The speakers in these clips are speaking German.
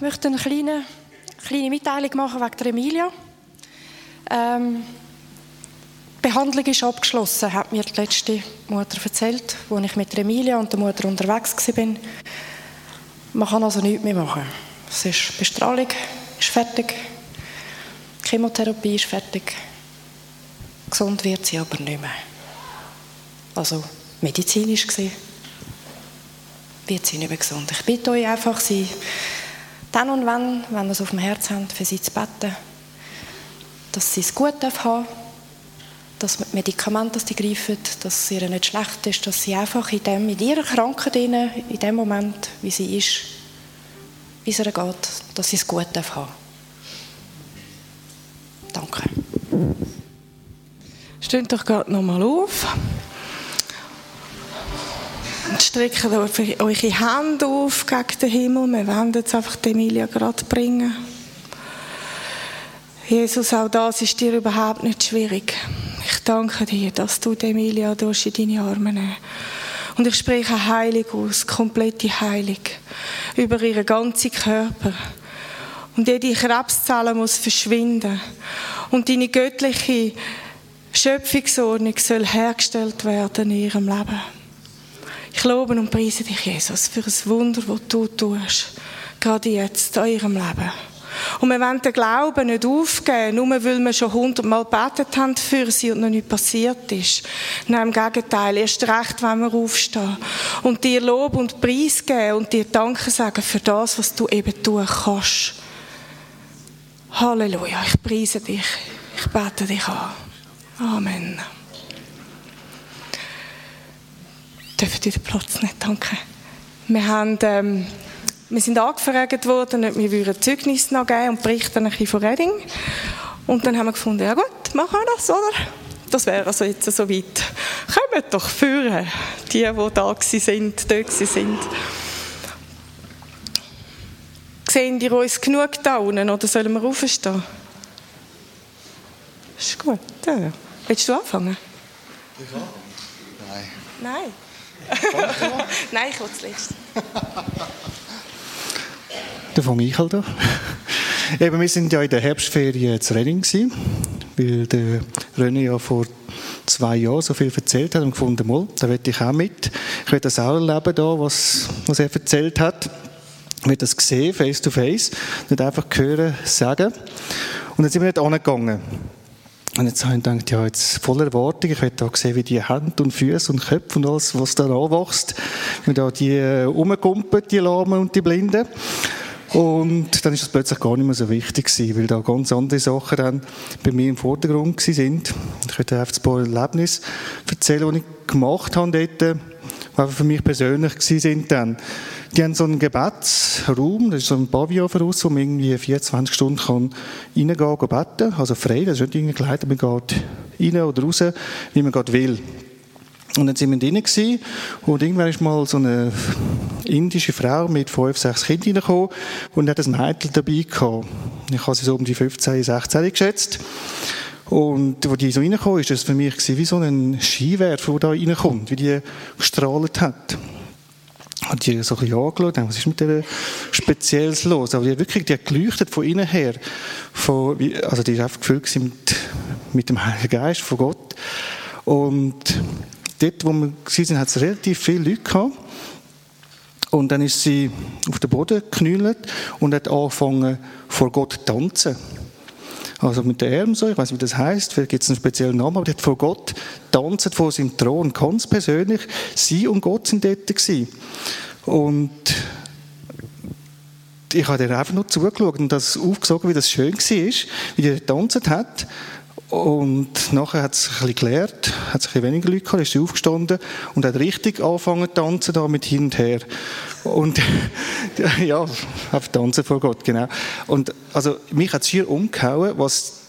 ich möchte eine kleine, kleine Mitteilung machen wegen der Emilia. Ähm, die Behandlung ist abgeschlossen, hat mir die letzte Mutter erzählt, als ich mit der Emilia und der Mutter unterwegs war. Man kann also nichts mehr machen. Es ist Bestrahlung ist fertig, Chemotherapie ist fertig. Gesund wird sie aber nicht mehr. Also medizinisch gesehen wird sie nicht mehr gesund. Ich bitte euch einfach, sie dann und wann, wenn ihr es auf dem Herz habt, für sie zu beten, dass sie es gut haben dass die Medikamente, dass die greifen, dass es ihr nicht schlecht ist, dass sie einfach in, dem, in ihrer Krankheit, in dem Moment, wie sie ist, wie es ihr geht, dass sie es gut haben Danke. Steht doch gerade nochmal auf. Und streckt eure Hände auf gegen den Himmel. Wir wollen jetzt einfach die Emilia gerade bringen. Jesus, auch das ist dir überhaupt nicht schwierig. Ich danke dir, dass du die Emilia durch in deine Arme nimmst. Und ich spreche Heilig aus, komplette Heilung über ihren ganzen Körper. Und jede Krebszelle muss verschwinden. Und deine göttliche Schöpfungsordnung soll hergestellt werden in ihrem Leben. Ich lobe und preise dich, Jesus, für das Wunder, das du tust, gerade jetzt in ihrem Leben. Und wir wollen den Glauben nicht aufgeben, nur weil wir schon hundertmal gebetet haben für sie und noch nichts passiert ist. Nein, im Gegenteil, erst recht, wenn wir aufstehen und dir Lob und Preis geben und dir Danke sagen für das, was du eben tun kannst. Halleluja, ich preise dich, ich bete dich an. Amen. Dürfen ihr den Platz nicht danke? Wir haben... Ähm, wir sind angefragt worden, ob wir würden Zeugnis noch geben und berichten ein bisschen von Redding. Und dann haben wir gefunden, ja gut, machen wir das, oder? Das wäre also jetzt so weit. Kommt doch führen, die, die da sind, dort sind. Sehen die uns genug da unten oder sollen wir aufstehen? Ist gut. Ja. Willst du anfangen? Nein. Nein. Nein, ich will zuletzt. Der von Michael da. Eben, wir sind ja in der Herbstferien zu Redding gewesen, weil der René ja vor zwei Jahren so viel erzählt hat und gefunden, mal, da will ich auch mit. Ich will das auch erleben da, was, was er erzählt hat. Ich will das sehen, face to face, nicht einfach hören, sagen. Und dann sind wir nicht angegangen. Und jetzt habe ich gedacht, ja, jetzt voller Erwartung. Ich will da sehen, wie die Hände und Füße und Köpfe und alles, was da anwächst. Wie da die äh, die Lahmen und die Blinden. Und dann ist das plötzlich gar nicht mehr so wichtig gewesen, weil da ganz andere Sachen dann bei mir im Vordergrund sind. Ich möchte einfach ein paar Erlebnisse erzählen, die ich gemacht habe dort, die für mich persönlich sind dann. Die haben so einen Gebetsraum, das ist so ein Pavillon voraus, wo man irgendwie 24 Stunden kann reingehen kann, beten. Also frei, das ist nicht irgendwie geleitet, man geht rein oder raus, wie man gerade will. Und dann sind wir drinnen gewesen, und irgendwann ist mal so eine indische Frau mit fünf, sechs Kindern reingekommen und hat ein Mädchen dabei gehabt. Ich habe sie so um die 15, 16 geschätzt. Und wo die so reingekommen ist, ist das für mich wie so ein Skiwerfer, der da reinkommt, wie die gestrahlt hat. Hat die so ein bisschen angeschaut, was ist mit der Spezielles los? Aber die hat wirklich, die hat geleuchtet von innen her. Von, also die ist einfach gefüllt mit, mit dem Heiligen Geist von Gott. Und dort, wo wir waren, hat es relativ viele Leute gehabt. Und dann ist sie auf den Boden geknüllt und hat angefangen, vor Gott zu tanzen. Also mit den Armen so, ich weiß nicht, wie das heißt, vielleicht gibt es einen speziellen Namen, aber die hat vor Gott tanzt vor seinem Thron, ganz persönlich. Sie und Gott sind dort gewesen. Und ich habe ihr einfach nur zugeschaut und das aufgesogen, wie das schön war, wie die getanzt hat. Und nachher hat es ein bisschen gelehrt, hat es ein bisschen weniger Leute gehabt, ist aufgestanden und hat richtig angefangen zu tanzen, da mit hin und her. Und, ja, auf tanzen vor Gott, genau. Und, also, mich hat es hier umgehauen, was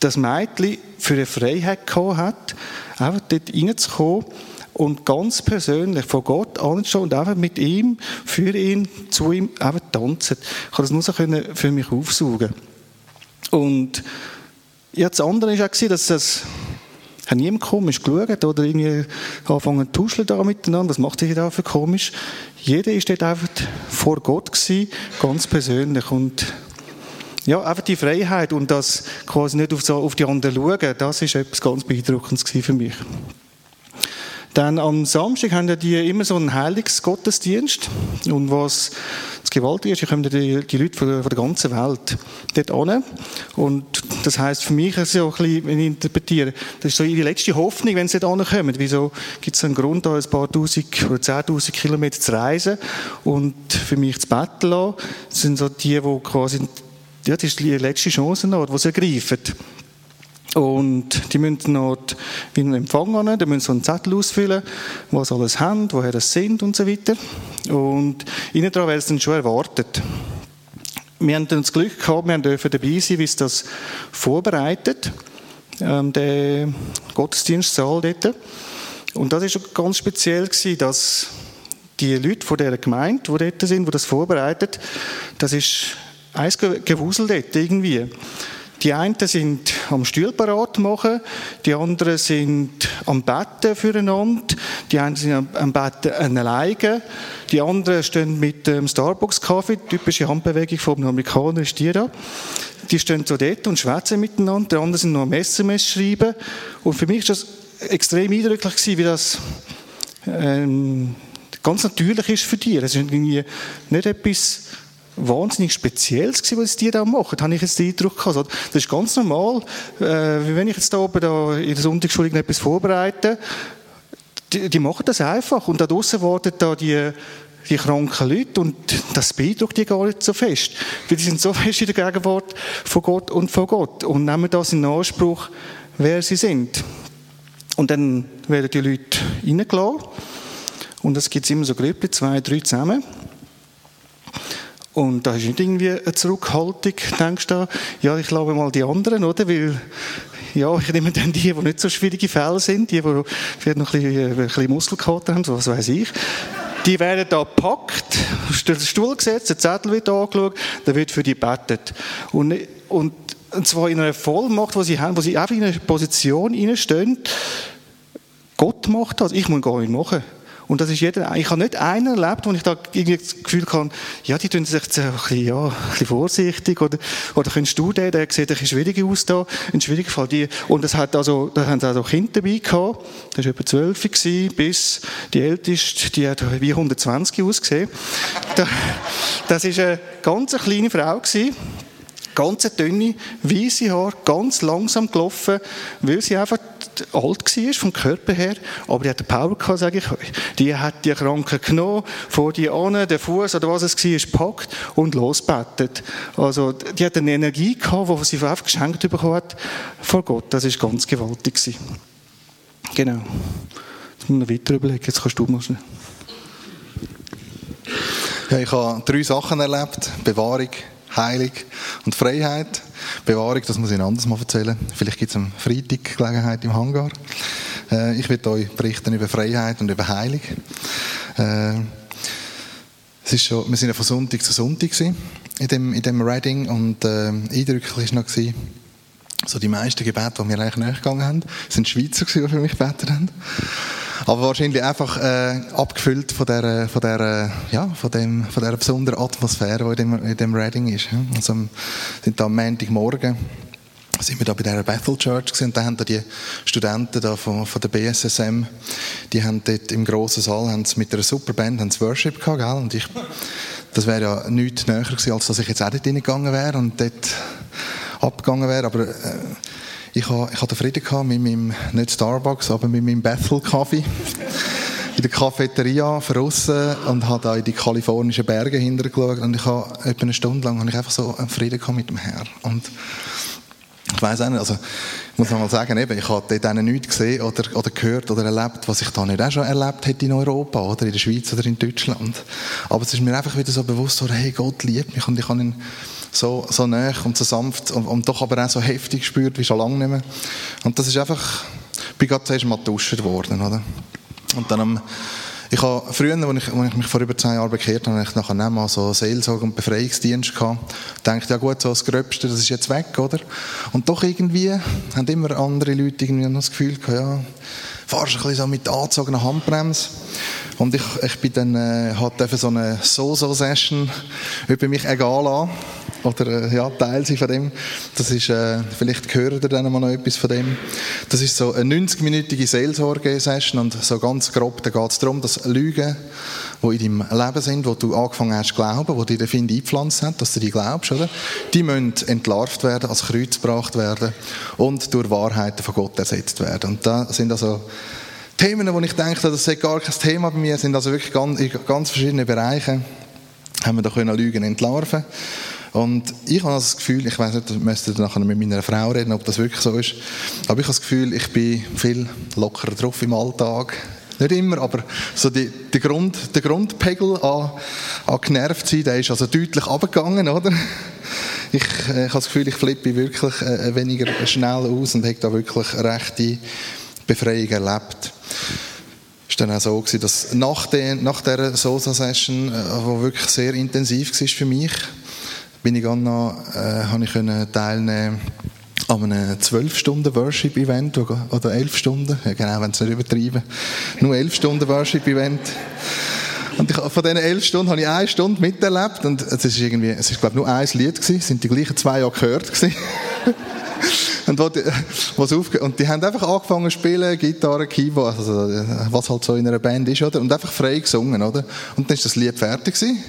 das Mädchen für eine Freiheit gehabt hat, einfach dort reinzukommen und ganz persönlich vor Gott anzustehen und einfach mit ihm, für ihn, zu ihm, einfach tanzen. Ich kann das nur so für mich aufsaugen. Und ja, das andere war auch, dass das Hat niemand komisch geschaut oder irgendwie angefangen zu tuscheln da miteinander. Was macht ihr da für komisch? Jeder ist dort einfach vor Gott gewesen, ganz persönlich. Und ja, einfach die Freiheit und das quasi nicht auf, so, auf die anderen schauen, das ist etwas ganz Beeindruckendes für mich. Dann am Samstag haben die immer so einen Heilungsgottesdienst. Und was das Gewaltige ist, kommen die, die Leute von, der ganzen Welt dort an. Und das heisst für mich, so ein bisschen, wenn ich interpretiere, das ist so ihre letzte Hoffnung, wenn sie dort ankommen. Wieso gibt es einen Grund, da ein paar Tausend oder zehntausend Kilometer zu reisen und für mich zu betteln Das sind so die, die quasi, ja, das ist die letzte Chance, die sie ergreifen. Und die müssen noch wie einen Empfang an, die müssen so einen Zettel ausfüllen, was sie alles haben, woher das sind und so weiter. Und innen dran werden sie dann schon erwartet. Wir haben dann das Glück gehabt, wir dürfen dabei sein, wie es das vorbereitet, ähm, der Gottesdienstsaal dort. Und das war ganz speziell, gewesen, dass die Leute von dieser Gemeinde, die dort sind, die das vorbereitet, das ist eins Gewusel dort irgendwie. Die einen sind am Stuhl parat machen, die anderen sind am Betten füreinander, die einen sind am Betten alleine, die anderen stehen mit dem Starbucks-Kaffee, typische Handbewegung vom Amerikaner ist die da. Die stehen so dort und schwätzen miteinander, die anderen sind noch am SMS schreiben. Und für mich war das extrem eindrücklich wie das ähm, ganz natürlich ist für die. Es ist irgendwie nicht etwas wahnsinnig Spezielles gewesen, was die da machen. Habe ich jetzt den Eindruck gehabt. Das ist ganz normal, äh, wie wenn ich jetzt da oben da in der Sonntagsschule etwas vorbereite. Die, die, machen das einfach und da draußen warten da die die kranken Leute und das beeindruckt die gar nicht so fest. Weil die sind so fest in der Gegenwart von Gott und von Gott und nehmen das in Anspruch, wer sie sind. Und dann werden die Leute reingelassen und es gibt immer so Gruppen, zwei, drei zusammen. Und da ist nicht irgendwie eine Zurückhaltung, denkst du, ja, ich glaube mal die anderen, oder? Weil, ja, ich nehme dann die, die nicht so schwierige Fälle sind, die, die vielleicht noch ein bisschen, ein bisschen Muskelkater haben, was weiß ich. Die werden da gepackt, den Stuhl gesetzt, der Zettel wird angeschaut, dann wird für die gebetet. Und, und, und zwar in einer Vollmacht, die sie haben, wo sie einfach in einer Position stehen, Gott macht das, ich muss gar nicht machen. Und das ist jeder, ich habe nicht einen erlebt, wo ich da irgendwie das Gefühl habe, ja, die tun sich ein bisschen, ja, ein bisschen vorsichtig, oder, oder kennst du den, der sieht ein bisschen schwierig aus da, ein schwieriger Fall. Die, und das hat also, da haben sie also Kinder dabei gehabt, das war etwa zwölf bis die älteste, die hat wie 120 ausgesehen. Das war eine ganz kleine Frau gewesen ganz dünne, weiße Haare, ganz langsam gelaufen, weil sie einfach alt war vom Körper her, aber die hat Power gehabt, sage ich. Die hat die Kranken genommen, vor die an, den Fuß oder was es war, gepackt und losbettet. Also, die hat eine Energie gehabt, die sie einfach geschenkt bekommen hat vor Gott. Das war ganz gewaltig. Genau. Jetzt muss ich weiter überlegen, jetzt kannst du mal schnell. Ja, ich habe drei Sachen erlebt. Bewahrung, Heilung und Freiheit. Bewahrung, das muss ich Ihnen anders mal erzählen. Vielleicht gibt es am Freitag Gelegenheit im Hangar. Äh, ich werde euch berichten über Freiheit und über Heilung. Äh, es ist schon, wir sind ja von Sonntag zu Sonntag in dem, in dem Reading und äh, eindrücklich war noch, so die meisten Gebete, die wir eigentlich nachgegangen haben, sind Schweizer, die für mich gebetet haben. Aber wahrscheinlich einfach äh, abgefüllt von der, von der, ja, von dem, von der besonderen Atmosphäre, die in dem, in dem Reading ist. Also sind da am Montagmorgen sind wir da bei der Bethel Church gewesen, da haben da die Studenten da von, von der BSSM, die haben dort im grossen Saal haben mit einer super Band haben Worship gehabt, gell? und ich, das wäre ja nichts näher gewesen, als dass ich jetzt auch dort reingegangen wäre und dort abgegangen wäre, aber äh, ich hatte, ich hatte Frieden gehabt mit meinem, nicht Starbucks, aber mit meinem Bethel Kaffee. in der Cafeteria draussen und habe da in die kalifornischen Berge hintergeschaut und ich habe etwa eine Stunde lang habe ich einfach so einen Frieden mit dem Herrn. Und ich weiß auch nicht, also ich muss mal sagen, eben, ich habe dort nichts gesehen oder, oder gehört oder erlebt, was ich da nicht auch schon erlebt hätte in Europa oder in der Schweiz oder in Deutschland. Aber es ist mir einfach wieder so bewusst, so, hey, Gott liebt mich und ich kann ihn so, so nah und so sanft und, und, doch aber auch so heftig gespürt wie schon lange nicht mehr. Und das ist einfach, ich bin gerade zuerst mal getauscht worden, oder? Und dann am, Ich habe früher, als ich, als ich mich vor über zehn Jahren bekehrt habe, ich nachher mal so Seelsorge und Befreiungsdienst gehabt. Dachte, ja gut, so das Gröbste, das ist jetzt weg, oder? Und doch irgendwie haben immer andere Leute irgendwie noch das Gefühl gehabt, ja, fahrst ein bisschen so mit angezogener Handbremse. Und ich, ich bin dann, äh, hatte so eine So-So-Session über mich egal an oder äh, ja, Teil von dem. Das ist, äh, vielleicht hören ihr dann mal noch etwas von dem. Das ist so eine 90-minütige Seelsorge-Session und so ganz grob, da geht es darum, dass Lügen, die in deinem Leben sind, wo du angefangen hast zu glauben, wo dir der Find eingepflanzt hat, dass du die glaubst, oder? Die müssen entlarvt werden, als Kreuz gebracht werden und durch Wahrheiten von Gott ersetzt werden. Und da sind also Themen, wo ich denke, das ist gar kein Thema bei mir, sind also wirklich ganz, in ganz verschiedenen Bereichen haben wir da können Lügen entlarven und ich habe das Gefühl, ich weiß nicht, ich müsste nachher mit meiner Frau reden, ob das wirklich so ist, aber ich habe das Gefühl, ich bin viel lockerer drauf im Alltag. Nicht immer, aber so die, die Grund, der Grundpegel an, an genervt sein, der ist also deutlich abgegangen, oder? Ich, äh, ich habe das Gefühl, ich flippe wirklich äh, weniger schnell aus und habe da wirklich rechte Befreiung erlebt. Es war dann auch so, dass nach, den, nach dieser Sosa-Session, die äh, wirklich sehr intensiv war für mich, bin ich noch, äh, habe ich können teilnehmen an einem 12-Stunden-Worship-Event oder 11 Stunden, ja genau, wenn es nicht übertreiben, nur 11 Stunden Worship-Event. Und ich, von diesen 11 Stunden habe ich eine Stunde miterlebt und es ist irgendwie, es ist glaube ich nur ein Lied gewesen, es sind die gleichen zwei Jahre gehört gewesen. Und, wo die, was aufge und die haben einfach angefangen zu spielen, Gitarre, Keyboard, also, was halt so in einer Band ist, oder? Und einfach frei gesungen, oder? Und dann ist das Lied fertig gewesen.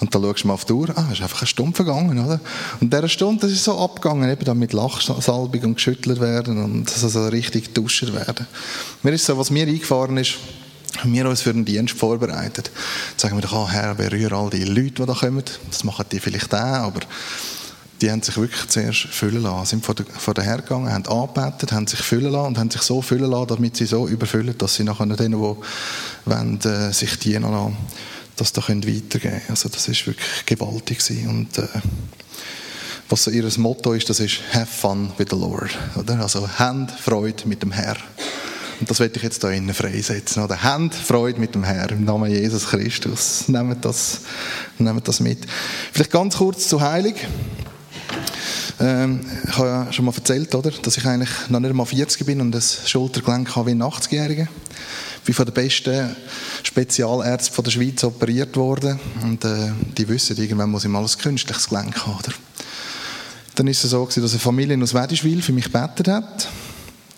Und dann schaust du mal auf die Uhr, ah, ist einfach eine Stunde vergangen, oder? Und dieser Stunde, das ist so abgegangen, eben dann mit Lachsalbung und geschüttelt werden und so richtig duschen werden. Mir ist so, was mir eingefahren ist, haben wir uns für den Dienst vorbereitet. Jetzt sagen wir doch, ah, Herr, berühre all die Leute, die da kommen. Das machen die vielleicht auch, aber die haben sich wirklich zuerst füllen lassen, sind vor, der, vor der hergegangen, haben angebetet, haben sich füllen lassen und haben sich so füllen lassen, damit sie so überfüllen, dass sie nachher denen, die wollen, äh, sich dienen lassen, das da können weitergeben können. Also das ist wirklich gewaltig gewesen. und äh, was so ihr Motto ist, das ist «Have fun with the Lord», oder? Also «Hand Freude mit dem Herr». Und das werde ich jetzt hier innen freisetzen. Oder «Hand Freude mit dem Herr» im Namen Jesus Christus. Nehmt das, nehmt das mit. Vielleicht ganz kurz zu Heilig. Ähm, ich habe ja schon mal erzählt, oder, dass ich eigentlich noch nicht einmal 40 bin und das Schultergelenk habe wie ein 80-Jähriger. Ich bin von den besten Spezialärzten der Schweiz operiert worden und äh, die wissen, irgendwann muss ich mal ein künstliches Gelenk haben. Oder? Dann ist es so, dass eine Familie aus Wedischwil für mich gebetet hat.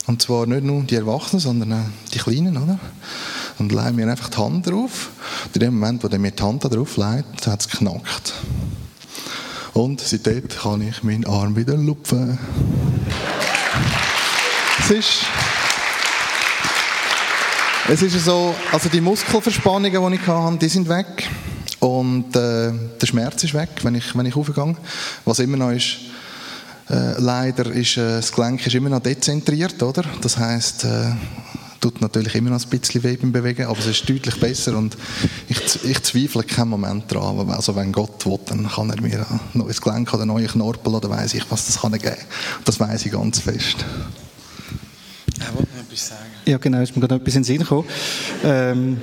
Und zwar nicht nur die Erwachsenen, sondern auch die Kleinen, oder? Und legen mir einfach die Hand drauf. Und in dem Moment, wo der mir die Hand drauf legt, hat es geknackt. Und seitdem kann ich meinen Arm wieder lupfen. Es ist, es ist so, also die Muskelverspannungen, die ich hatte, die sind weg. Und äh, der Schmerz ist weg, wenn ich, wenn ich aufgehe. Was immer noch ist, äh, leider ist äh, das Gelenk ist immer noch dezentriert, oder? Das heißt, äh, tut natürlich immer noch ein bisschen weh beim Bewegen, aber es ist deutlich besser und ich, ich zweifle keinen Moment daran. Also wenn Gott will, dann kann er mir ein neues Gelenk oder neue Knorpel oder weiß ich was, das kann er geben. Das weiß ich ganz fest. Ich wollte noch etwas sagen. Ja genau, ist mir gerade etwas in den Sinn gekommen. Ähm,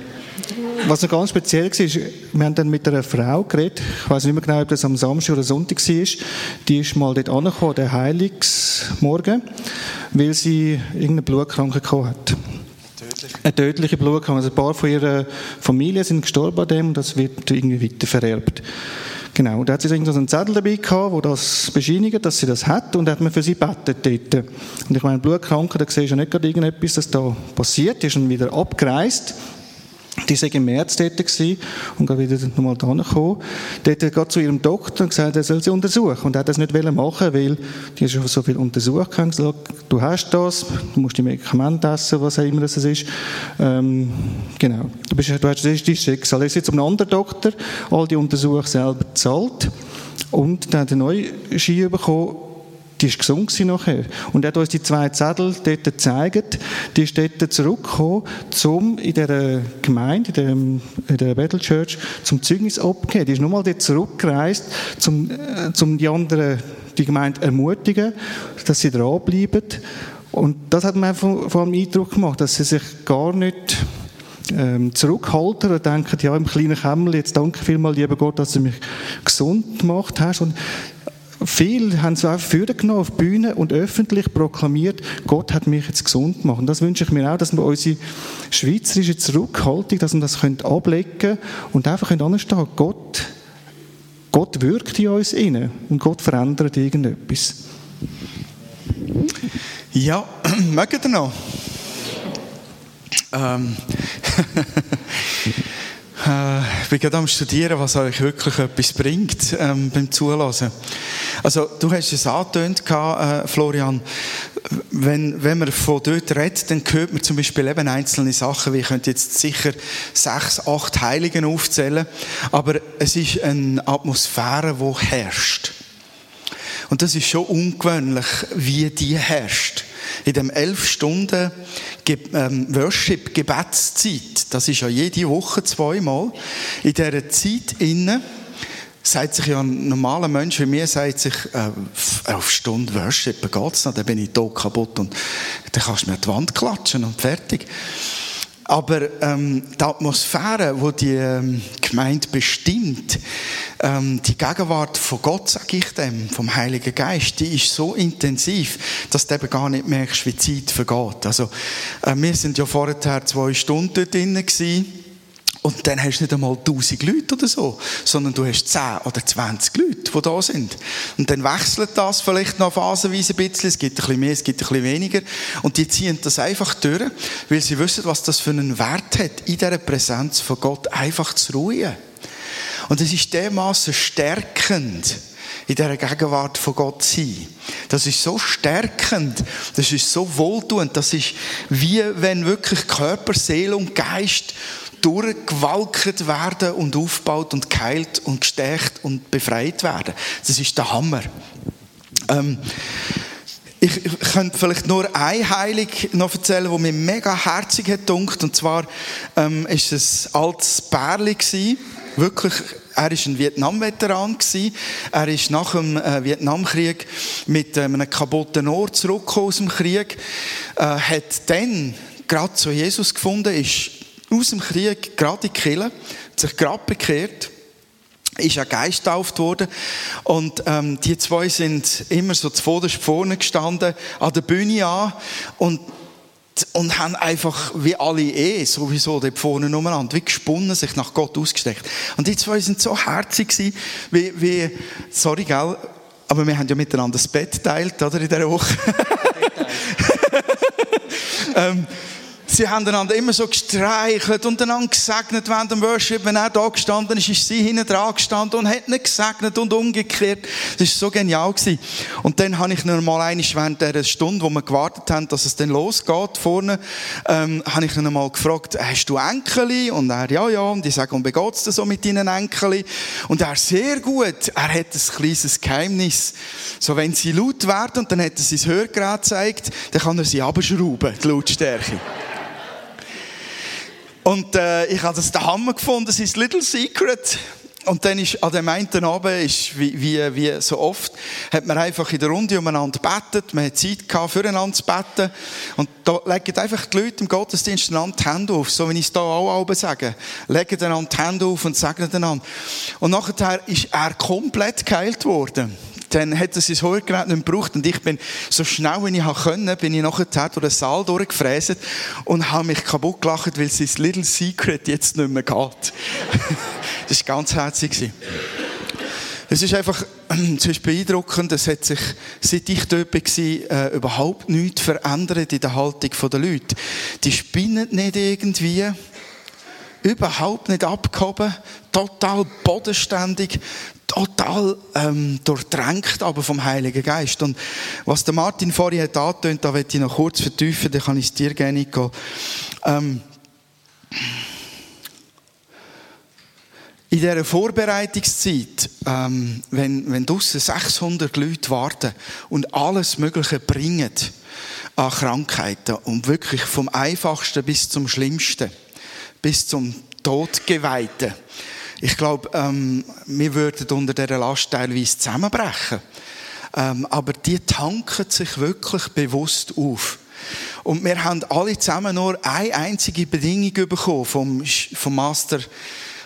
was noch ganz speziell war, ist, wir haben dann mit einer Frau geredet, ich weiß nicht mehr genau, ob das am Samstag oder Sonntag war, die ist mal dort angekommen, der Heiligsmorgen, weil sie irgendeine Blutkrankheit eine tödliche Blutkrankheit. Also ein paar von ihrer Familie sind gestorben an dem und das wird irgendwie weiter vererbt. Genau. Und da hat sie so einen Zettel dabei gehabt, wo das bescheinigt, dass sie das hat und hat man für sie betet dort. Und ich meine, Blutkranke, da siehst du ja nicht gerade irgendetwas, das da passiert. Die ist dann wieder abgereist die war im März dort und gerade wieder nochmal da gekommen. Dort hat zu ihrem Doktor und gesagt, er soll sie untersuchen. Und er hat das nicht machen weil die schon so viel untersucht haben. gesagt, du hast das, du musst die Medikamente essen, was auch immer das ist. Ähm, genau. Du, bist, du hast das dein Schicksal. Er ist jetzt zum anderen Doktor, all die Untersuchungen selber gezahlt. Und dann hat er neue Ski bekommen, die ist gesund nachher. Und er hat uns die zwei Zettel dort gezeigt. Die ist dort zurückgekommen, um in dieser Gemeinde, in der, in der Battle Church, zum Zeugnis abzugeben. Die ist nochmal dort zurückgereist, um, äh, um die anderen, die Gemeinde ermutigen, dass sie dranbleiben. Und das hat mir vor allem Eindruck gemacht, dass sie sich gar nicht ähm, zurückhalten und denken, ja, im kleinen Kämmerchen, jetzt danke vielmals, lieber Gott, dass du mich gesund gemacht hast. Und Viele haben es einfach vorgenommen auf die Bühne und öffentlich proklamiert, Gott hat mich jetzt gesund gemacht. Und das wünsche ich mir auch, dass wir unsere schweizerische Zurückhaltung, dass wir das können und einfach anstehen. Gott, Gott wirkt in uns inne und Gott verändert irgendetwas. Ja, mögt ihr noch? Ähm. Äh, ich bin gerade am Studieren, was euch wirklich etwas bringt ähm, beim Zulassen. Also, du hast es angetönt, äh, Florian. Wenn, wenn man von dort redet, dann hört man zum Beispiel eben einzelne Sachen, wie ich könnte jetzt sicher sechs, acht Heiligen aufzählen, aber es ist eine Atmosphäre, die herrscht. Und das ist schon ungewöhnlich, wie die herrscht in dem elf Stunden ähm, Worship, Gebetszeit, das ist ja jede Woche zweimal, in dieser Zeit innen, sagt sich ja ein normaler Mensch wie mir, sagt sich, äh, elf Stunden Worship, geht's noch, dann bin ich tot kaputt und dann kannst du mir die Wand klatschen und fertig. Aber ähm, die Atmosphäre, wo die ähm, Gemeinde bestimmt, ähm, die Gegenwart von Gott, sage ich dem, vom Heiligen Geist, die ist so intensiv, dass du eben gar nicht merkst, wie die Zeit vergeht. Also, äh, wir sind ja vorher zwei Stunden drinnen gewesen. Und dann hast du nicht einmal 1000 Leute oder so, sondern du hast 10 oder 20 Leute, die da sind. Und dann wechselt das vielleicht noch phasenweise ein bisschen. Es gibt ein bisschen mehr, es gibt ein bisschen weniger. Und die ziehen das einfach durch, weil sie wissen, was das für einen Wert hat, in dieser Präsenz von Gott einfach zu ruhen. Und es ist dermaßen stärkend, in dieser Gegenwart von Gott sein. Das ist so stärkend, das ist so wohltuend, das ist wie wenn wirklich Körper, Seele und Geist durchgewalkt werden und aufgebaut und geheilt und gestärkt und befreit werden. Das ist der Hammer. Ähm, ich, könnte vielleicht nur ein Heilig noch erzählen, wo mir mega herzig hat. Und zwar ähm, ist es altes Bärli gewesen. Wirklich, er ist ein Vietnam-Veteran. Er ist nach dem äh, Vietnamkrieg mit äh, einem kaputten Ohr zurückgekommen aus dem Krieg. Äh, hat dann gerade zu Jesus gefunden, ist aus dem Krieg gerade in die hat sich gerade bekehrt, ist ein Geist getauft worden. Und ähm, die zwei sind immer so zuvorderst vorne gestanden, an der Bühne an und und haben einfach, wie alle eh, sowieso dort vorne umeinander, wie gesponnen, sich nach Gott ausgesteckt. Und die zwei sind so herzig gewesen, wie, wie sorry, gell, aber wir haben ja miteinander das Bett teilt, oder, in dieser Woche. ähm, Sie haben einander immer so gestreichelt und einander gesegnet während dem Worship. Wenn er da gestanden ist, ist sie hinten dran gestanden und hat ihn gesegnet und umgekehrt. Das war so genial. Gewesen. Und dann habe ich normal einmal während der Stunde, wo wir gewartet haben, dass es dann losgeht vorne, ähm, habe ich ihn einmal gefragt, hast du Enkel? Und er, ja, ja. Und ich sage, und wie geht's dir so mit deinen Enkel? Und er, sehr gut. Er hat ein kleines Geheimnis. So, wenn sie laut werden und dann hat er sein Hörgerät gezeigt, dann kann er sie abschrauben, die Lautstärke. Und äh, ich habe das der Hammer gefunden, das ist Little Secret. Und dann ist an dem einen Abend, ist wie, wie, wie so oft, hat man einfach in der Runde umeinander gebetet, man hat Zeit gehabt, füreinander zu beten. Und da legen einfach die Leute im Gottesdienst einander die Hände auf, so wie ich es hier auch oben sage. Legen einander die Hände auf und segnen einander. Und nachher ist er komplett geheilt worden dann hat er sein Hörgerät nicht gebraucht und ich bin so schnell, wie ich konnte, bin ich nachher durch den Saal durchgefräset und habe mich kaputt gelacht, weil sein Little Secret jetzt nicht mehr geht. das war ganz herzig. Es ist einfach, es ist beeindruckend, es hat sich, seit ich dort war, äh, überhaupt nichts verändert in der Haltung der Leute. Die spinnen nicht irgendwie, überhaupt nicht abgehoben, total bodenständig, total ähm, durchdrängt aber vom Heiligen Geist. Und was der Martin vorhin hat angetönt, da möchte ich noch kurz vertiefen, dann kann ich es dir gerne gehen. Ähm, in dieser Vorbereitungszeit, ähm, wenn, wenn draussen 600 Leute warten und alles Mögliche bringen an Krankheiten und wirklich vom Einfachsten bis zum Schlimmsten, bis zum Todgeweihten, ich glaube, ähm, wir würden unter dieser Last teilweise zusammenbrechen. Ähm, aber die tanken sich wirklich bewusst auf. Und wir haben alle zusammen nur eine einzige Bedingung bekommen vom, vom Master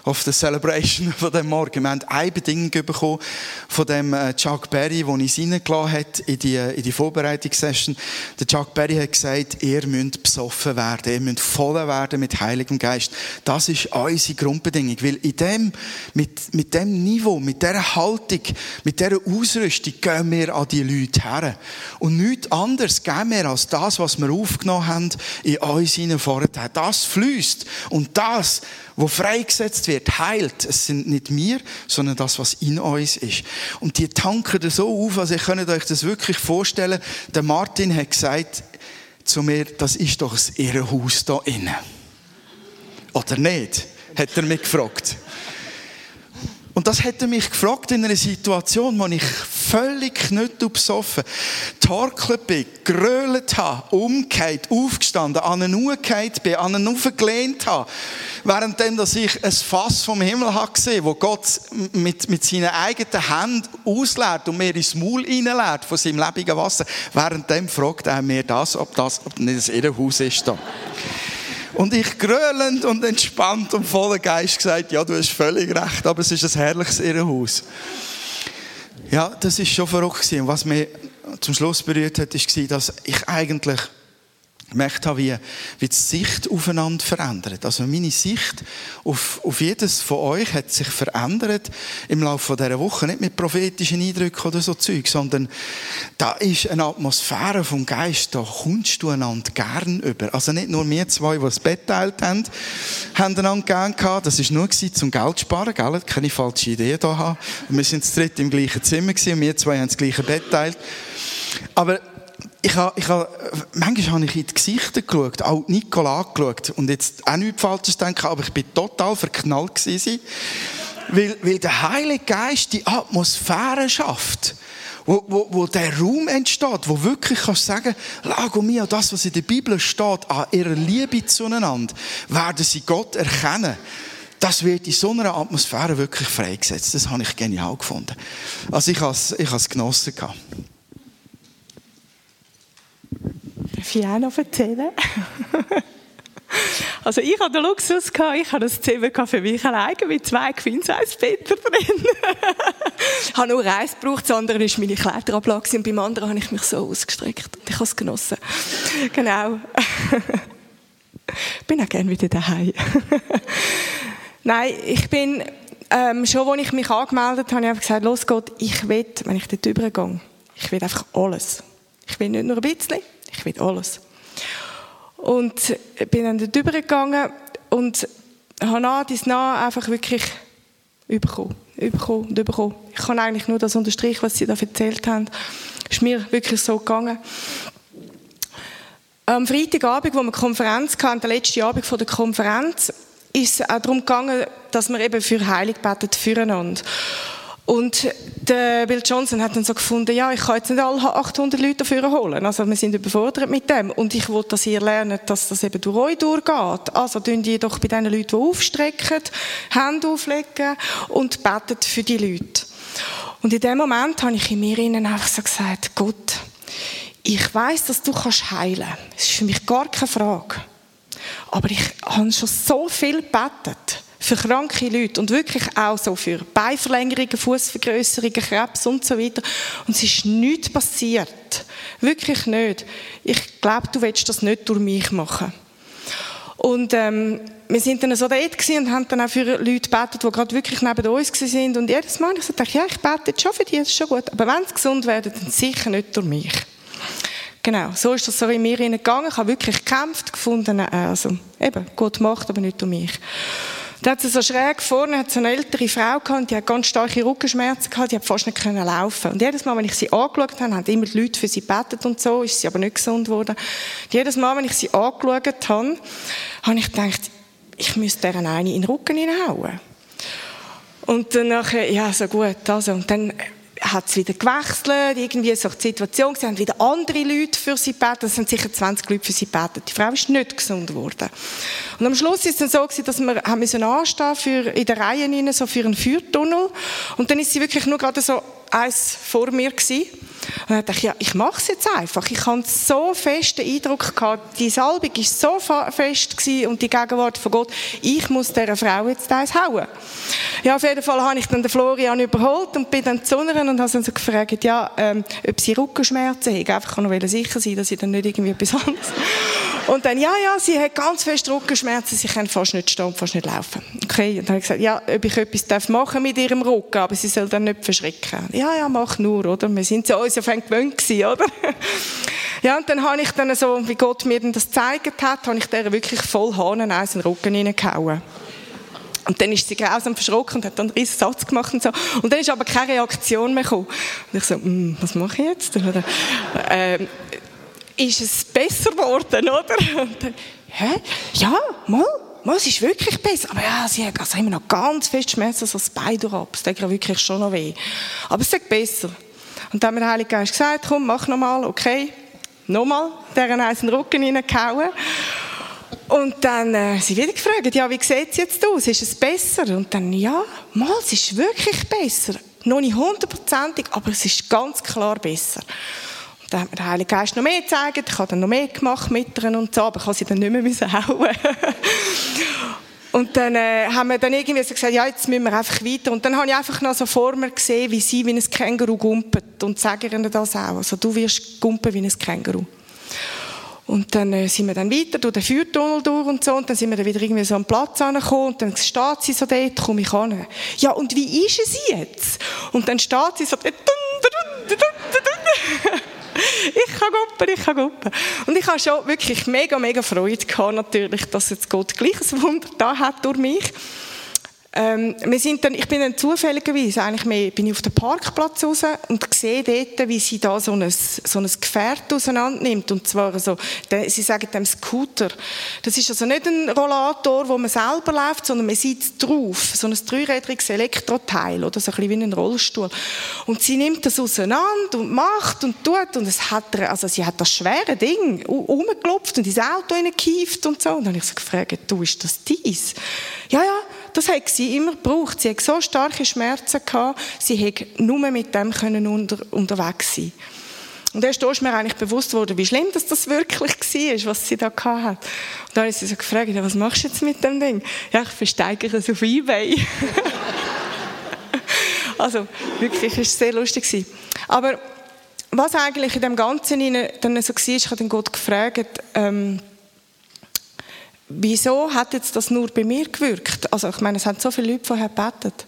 of the Celebration von dem Morgen. Wir haben eine Bedingung bekommen von dem Chuck Berry, der uns reingelassen hat in die, in die Vorbereitungssession. Der Chuck Berry hat gesagt, ihr müsst besoffen werden, ihr müsst voll werden mit Heiligem Geist. Das ist unsere Grundbedingung, weil in dem, mit, mit dem Niveau, mit dieser Haltung, mit dieser Ausrüstung gehen wir an die Leute her. Und nichts anderes geben wir als das, was wir aufgenommen haben, in uns hinein. Das fließt. Und das wo freigesetzt wird, heilt. Es sind nicht wir, sondern das, was in uns ist. Und die tanken so auf, also ich könnt euch das wirklich vorstellen. Der Martin hat gesagt zu mir, das ist doch das Irrenhaus da innen. Oder nicht? Hat er mich gefragt. Und das hätte mich gefragt in einer Situation, wo ich völlig knüttel besoffen, torkelt bin, gerölt habe, umgekehrt, aufgestanden, an einen umgekehrt bin, an einen aufgelehnt habe. Währenddem, dass ich ein Fass vom Himmel habe gesehen, wo Gott mit, mit seinen eigenen Händen ausleert und mir ins Maul reinleert von seinem lebenden Wasser. Währenddem fragt er mir das, ob das ob nicht ein Haus ist da. Und ich grölend und entspannt und voller Geist gesagt, ja, du hast völlig recht, aber es ist ein herrliches Irrenhaus. Ja, das ist schon verrückt was mich zum Schluss berührt hat, ist, dass ich eigentlich gemerkt habe, wie, wie die Sicht aufeinander verändert. Also meine Sicht auf, auf jedes von euch hat sich verändert im Laufe dieser Woche. Nicht mit prophetischen Eindrücken oder so Zeug, sondern da ist eine Atmosphäre vom Geist, da kommst du einander gern über. Also nicht nur wir zwei, die das Bett teilt haben, haben einander gern gehabt. Das war nur zum Geld sparen, gell? Keine falsche Idee da haben. Wir sind zu dritt im gleichen Zimmer gewesen und wir zwei haben das gleiche Bett teilt. Aber ich habe, ich habe, manchmal habe ich in die Gesichter geschaut, auch Nicola angeschaut und jetzt auch nichts Falsches denken, aber ich bin total verknallt gewesen, weil, weil der Heilige Geist die Atmosphäre schafft, wo, wo, wo der Raum entsteht, wo wirklich kannst sagen, Lago mia, das, was in der Bibel steht, an ihrer Liebe zueinander, werden sie Gott erkennen. Das wird in so einer Atmosphäre wirklich freigesetzt. Das habe ich genial gefunden. Also ich habe es, ich habe es genossen gehabt. Darf ich auch noch erzählen? Also ich hatte den Luxus, gehabt, ich hatte das Zimmer für mich alleine mit zwei Queen-Size-Betten drin. ich habe nur eins gebraucht, das andere war meine Kletterablage und beim anderen habe ich mich so ausgestreckt. Und ich habe es genossen. Genau. ich bin auch gerne wieder daheim. Nein, ich bin, ähm, schon als ich mich angemeldet habe, habe ich gesagt, los Gott, ich will, wenn ich dort übergehe, ich will einfach alles. Ich will nicht nur ein bisschen, will alles. Und bin dann dort übergegangen und habe nach dies nach einfach wirklich überkommen, überkommen und überkommen. Ich kann eigentlich nur das unterstreichen, was Sie da erzählt haben. Ist mir wirklich so gegangen. Am Freitagabend, wo wir Konferenz hatten, der letzte Abend vor der Konferenz, ist es auch darum gegangen, dass wir eben für Heilig beten füreinander. Und der Bill Johnson hat dann so gefunden, ja, ich kann jetzt nicht alle 800 Leute dafür holen. Also wir sind überfordert mit dem. Und ich wollte, dass ihr lernt, dass das eben durch euch durchgeht. Also tun die doch bei den Leuten, die aufstrecken, Hände auflegen und betet für die Leute. Und in dem Moment habe ich in mir innen einfach so gesagt, Gott, ich weiß, dass du kannst heilen. Das ist für mich gar keine Frage. Aber ich habe schon so viel gebetet für kranke Leute und wirklich auch so für Beinverlängerungen, Fußvergrößerungen, Krebs und so weiter. Und es ist nichts passiert. Wirklich nicht. Ich glaube, du willst das nicht durch mich machen. Und ähm, wir sind dann so dort und haben dann auch für Leute gebetet, die gerade wirklich neben uns sind. Und jedes Mal ich dachte, ja, ich bete schon für die, das ist schon gut. Aber wenn sie gesund werden, dann sicher nicht durch mich. Genau, so ist das so in mir gegangen. Ich habe wirklich gekämpft, gefunden, äh, also eben, Gott macht, aber nicht durch mich. Da hat sie so schräg vorne hat so eine ältere Frau gehabt, die hat ganz starke Rückenschmerzen gehabt, die hat fast nicht können laufen. Und jedes Mal, wenn ich sie angeschaut habe, haben immer die Leute für sie gebetet und so, ist sie aber nicht gesund geworden. Und jedes Mal, wenn ich sie angeschaut habe, habe ich gedacht, ich müsste deren eine in den Rücken hineinhauen. Und dann nachher, ja, so gut, also, und dann hat es wieder gewechselt, irgendwie so die Situation, sie haben wieder andere Leute für sie gebetet, es sind sicher 20 Leute für sie gebetet. Die Frau ist nicht gesund geworden. Und am Schluss ist es dann so gewesen, dass wir haben müssen anstehen für, in der Reihe rein, so für einen Feuertunnel. Und dann ist sie wirklich nur gerade so eins vor mir gewesen. Und dann dachte ich, ja, ich mache es jetzt einfach. Ich hatte so fest den Eindruck gehabt, die Salbung war so fest und die Gegenwart von Gott, ich muss dieser Frau jetzt eins hauen. Ja, auf jeden Fall habe ich dann den Florian überholt und bin dann zu und habe sie so gefragt, ja, ähm, ob sie Rückenschmerzen hat. Einfach noch sicher sein, dass sie dann nicht irgendwie etwas anderes. Und dann, ja, ja, sie hat ganz fest Rückenschmerzen, sie kann fast nicht stehen, fast nicht laufen. Okay, und dann habe ich gesagt, ja, ob ich etwas machen mit ihrem Rücken, aber sie soll dann nicht verschrecken. Ja, ja, mach nur, oder? Wir sind ja uns ja gewöhnt oder? ja, und dann habe ich dann so, wie Gott mir das gezeigt hat, habe ich der wirklich voll Hahnen in den Rücken hineingehauen. Und dann ist sie grausam verschrocken und hat dann einen riesen Satz gemacht und so. Und dann ist aber keine Reaktion mehr gekommen. Und ich so, hm, was mache ich jetzt? Und dann, äh, ist es besser geworden, oder? Und dann, hä? Ja, mal. Es ist wirklich besser. Aber ja, sie hat also immer noch ganz fest Schmerzen, so das Bein durchab. Es tut wirklich schon noch weh. Aber es ist besser. Und dann hat mir der Heilige Geist gesagt, komm, mach nochmal, okay. Nochmal, deren den Rücken hineingehauen. Und dann äh, sie wieder gefragt, ja, wie sieht es jetzt aus? Ist es besser? Und dann, ja, mal, es ist wirklich besser. Noch nicht hundertprozentig, aber es ist ganz klar besser. Dann hat mir der Heilige Geist noch mehr gezeigt, ich habe dann noch mehr gemacht mit ihr und so, aber ich habe sie dann nicht mehr hauen. Und dann äh, haben wir dann irgendwie so gesagt, ja, jetzt müssen wir einfach weiter. Und dann habe ich einfach noch so vor mir gesehen, wie sie wie ein Känguru gumpet. Und sage ihnen das auch. Also du wirst gumpen wie ein Känguru. Und dann äh, sind wir dann weiter durch den Feuertunnel durch und so. Und dann sind wir dann wieder irgendwie so am Platz angekommen. Und dann steht sie so dort, komme ich an. Ja, und wie ist es jetzt? Und dann steht sie so dort. Ich kann guppen, ich kann guppen. Und ich habe schon wirklich mega, mega Freude gehabt, natürlich, dass jetzt Gott gleich ein Wunder da hat durch mich. Ähm, wir sind dann, ich bin dann zufälligerweise, eigentlich mehr, bin ich auf den Parkplatz raus und sehe dort, wie sie da so ein, so ein Gefährt auseinander nimmt. Und zwar so, der, sie sagen dem Scooter. Das ist also nicht ein Rollator, wo man selber läuft, sondern man sitzt drauf. So ein dreirädriges Elektroteil oder so ein bisschen wie ein Rollstuhl. Und sie nimmt das auseinander und macht und tut und es hat, also sie hat das schwere Ding umgeklopft und ins Auto hineingekieft und so. Und dann habe ich so gefragt, du, ist das dies? Ja, ja, das hat sie immer gebraucht. Sie hat so starke Schmerzen gehabt, sie hat nur mit dem können unter, unterwegs sein. Und erst da ist mir eigentlich bewusst worden, wie schlimm das, das wirklich war, was sie da hatte. Und dann ich sie so gefragt, was machst du jetzt mit dem Ding? Ja, ich versteigere es auf Ebay. also, wirklich, es war sehr lustig. Aber was eigentlich in dem Ganzen dann so war, ich habe den Gott gefragt, ähm, wieso hat jetzt das nur bei mir gewirkt? Also ich meine, es haben so viele Leute vorher gebetet.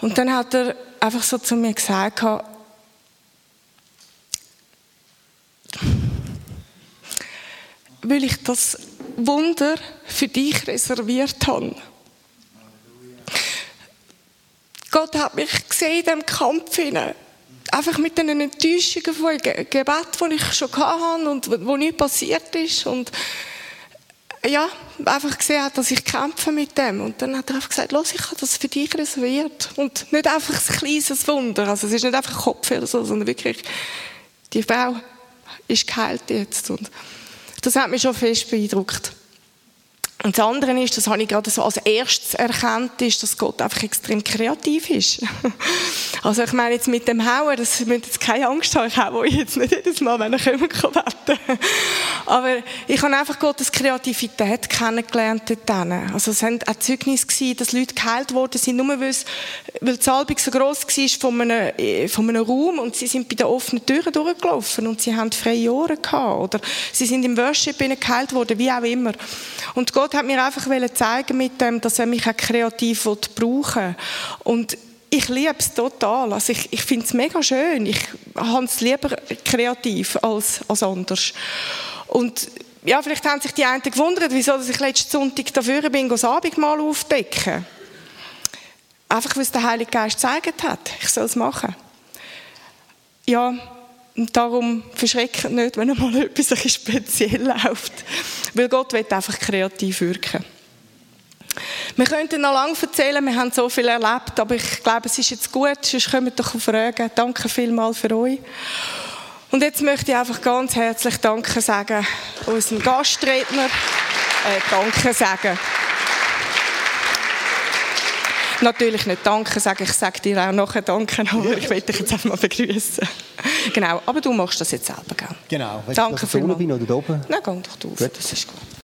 Und dann hat er einfach so zu mir gesagt, weil ich das Wunder für dich reserviert habe. Gott hat mich gesehen in diesem Kampf hinein. Einfach mit den Enttäuschungen von Gebet, die ich schon hatte und wo nichts passiert ist. Und ja, einfach gesehen hat, dass ich kämpfe mit dem. Und dann hat er einfach gesagt, los, ich habe das für dich reserviert. Und nicht einfach ein kleines Wunder. Also es ist nicht einfach ein Kopf oder so, sondern wirklich, die Frau ist geheilt jetzt. Und das hat mich schon fest beeindruckt. Und das andere ist, das habe ich gerade so als erstes erkannt, ist, dass Gott einfach extrem kreativ ist. Also ich meine jetzt mit dem Hauen, das müsst jetzt keine Angst haben, ich haue jetzt nicht jedes Mal, wenn ich kommen beten. Aber ich habe einfach Gottes Kreativität kennengelernt dort Also es waren auch Zeugnisse dass Leute geheilt worden sind, nur weil, weil die Salbung so gross war von einem, äh, von einem Raum und sie sind bei den offenen Türen durchgelaufen und sie haben freie Ohren gehabt. Oder sie sind im Worship geheilt worden, wie auch immer. Und Gott hat mir einfach zeigen mit dem, dass er mich auch kreativ brauchen will. Und ich liebe es total. Also ich, ich finde es mega schön. Ich habe es lieber kreativ als, als anders. Und ja, vielleicht haben sich die einen gewundert, wieso ich letzten Sonntag dafür bin, das Abendmahl aufdecken. Einfach, weil es der Heilige Geist gezeigt hat. Ich soll es machen. Ja, und darum verschreckt nicht, wenn einmal etwas speziell läuft. Weil Gott will einfach kreativ wirken. Wir könnten noch lange erzählen, wir haben so viel erlebt, aber ich glaube, es ist jetzt gut, sonst wir doch fragen. Danke vielmals für euch. Und jetzt möchte ich einfach ganz herzlich Danke sagen, unserem Gastredner, äh, Danke sagen. Natürlich nicht danken sagen, ich sage dir auch nachher danken, aber ich möchte dich jetzt einfach mal begrüßen. Genau, aber du machst das jetzt selber, gell? Genau. Danke vielmals. oder da oben? Nein, geh doch du auf, das ist gut.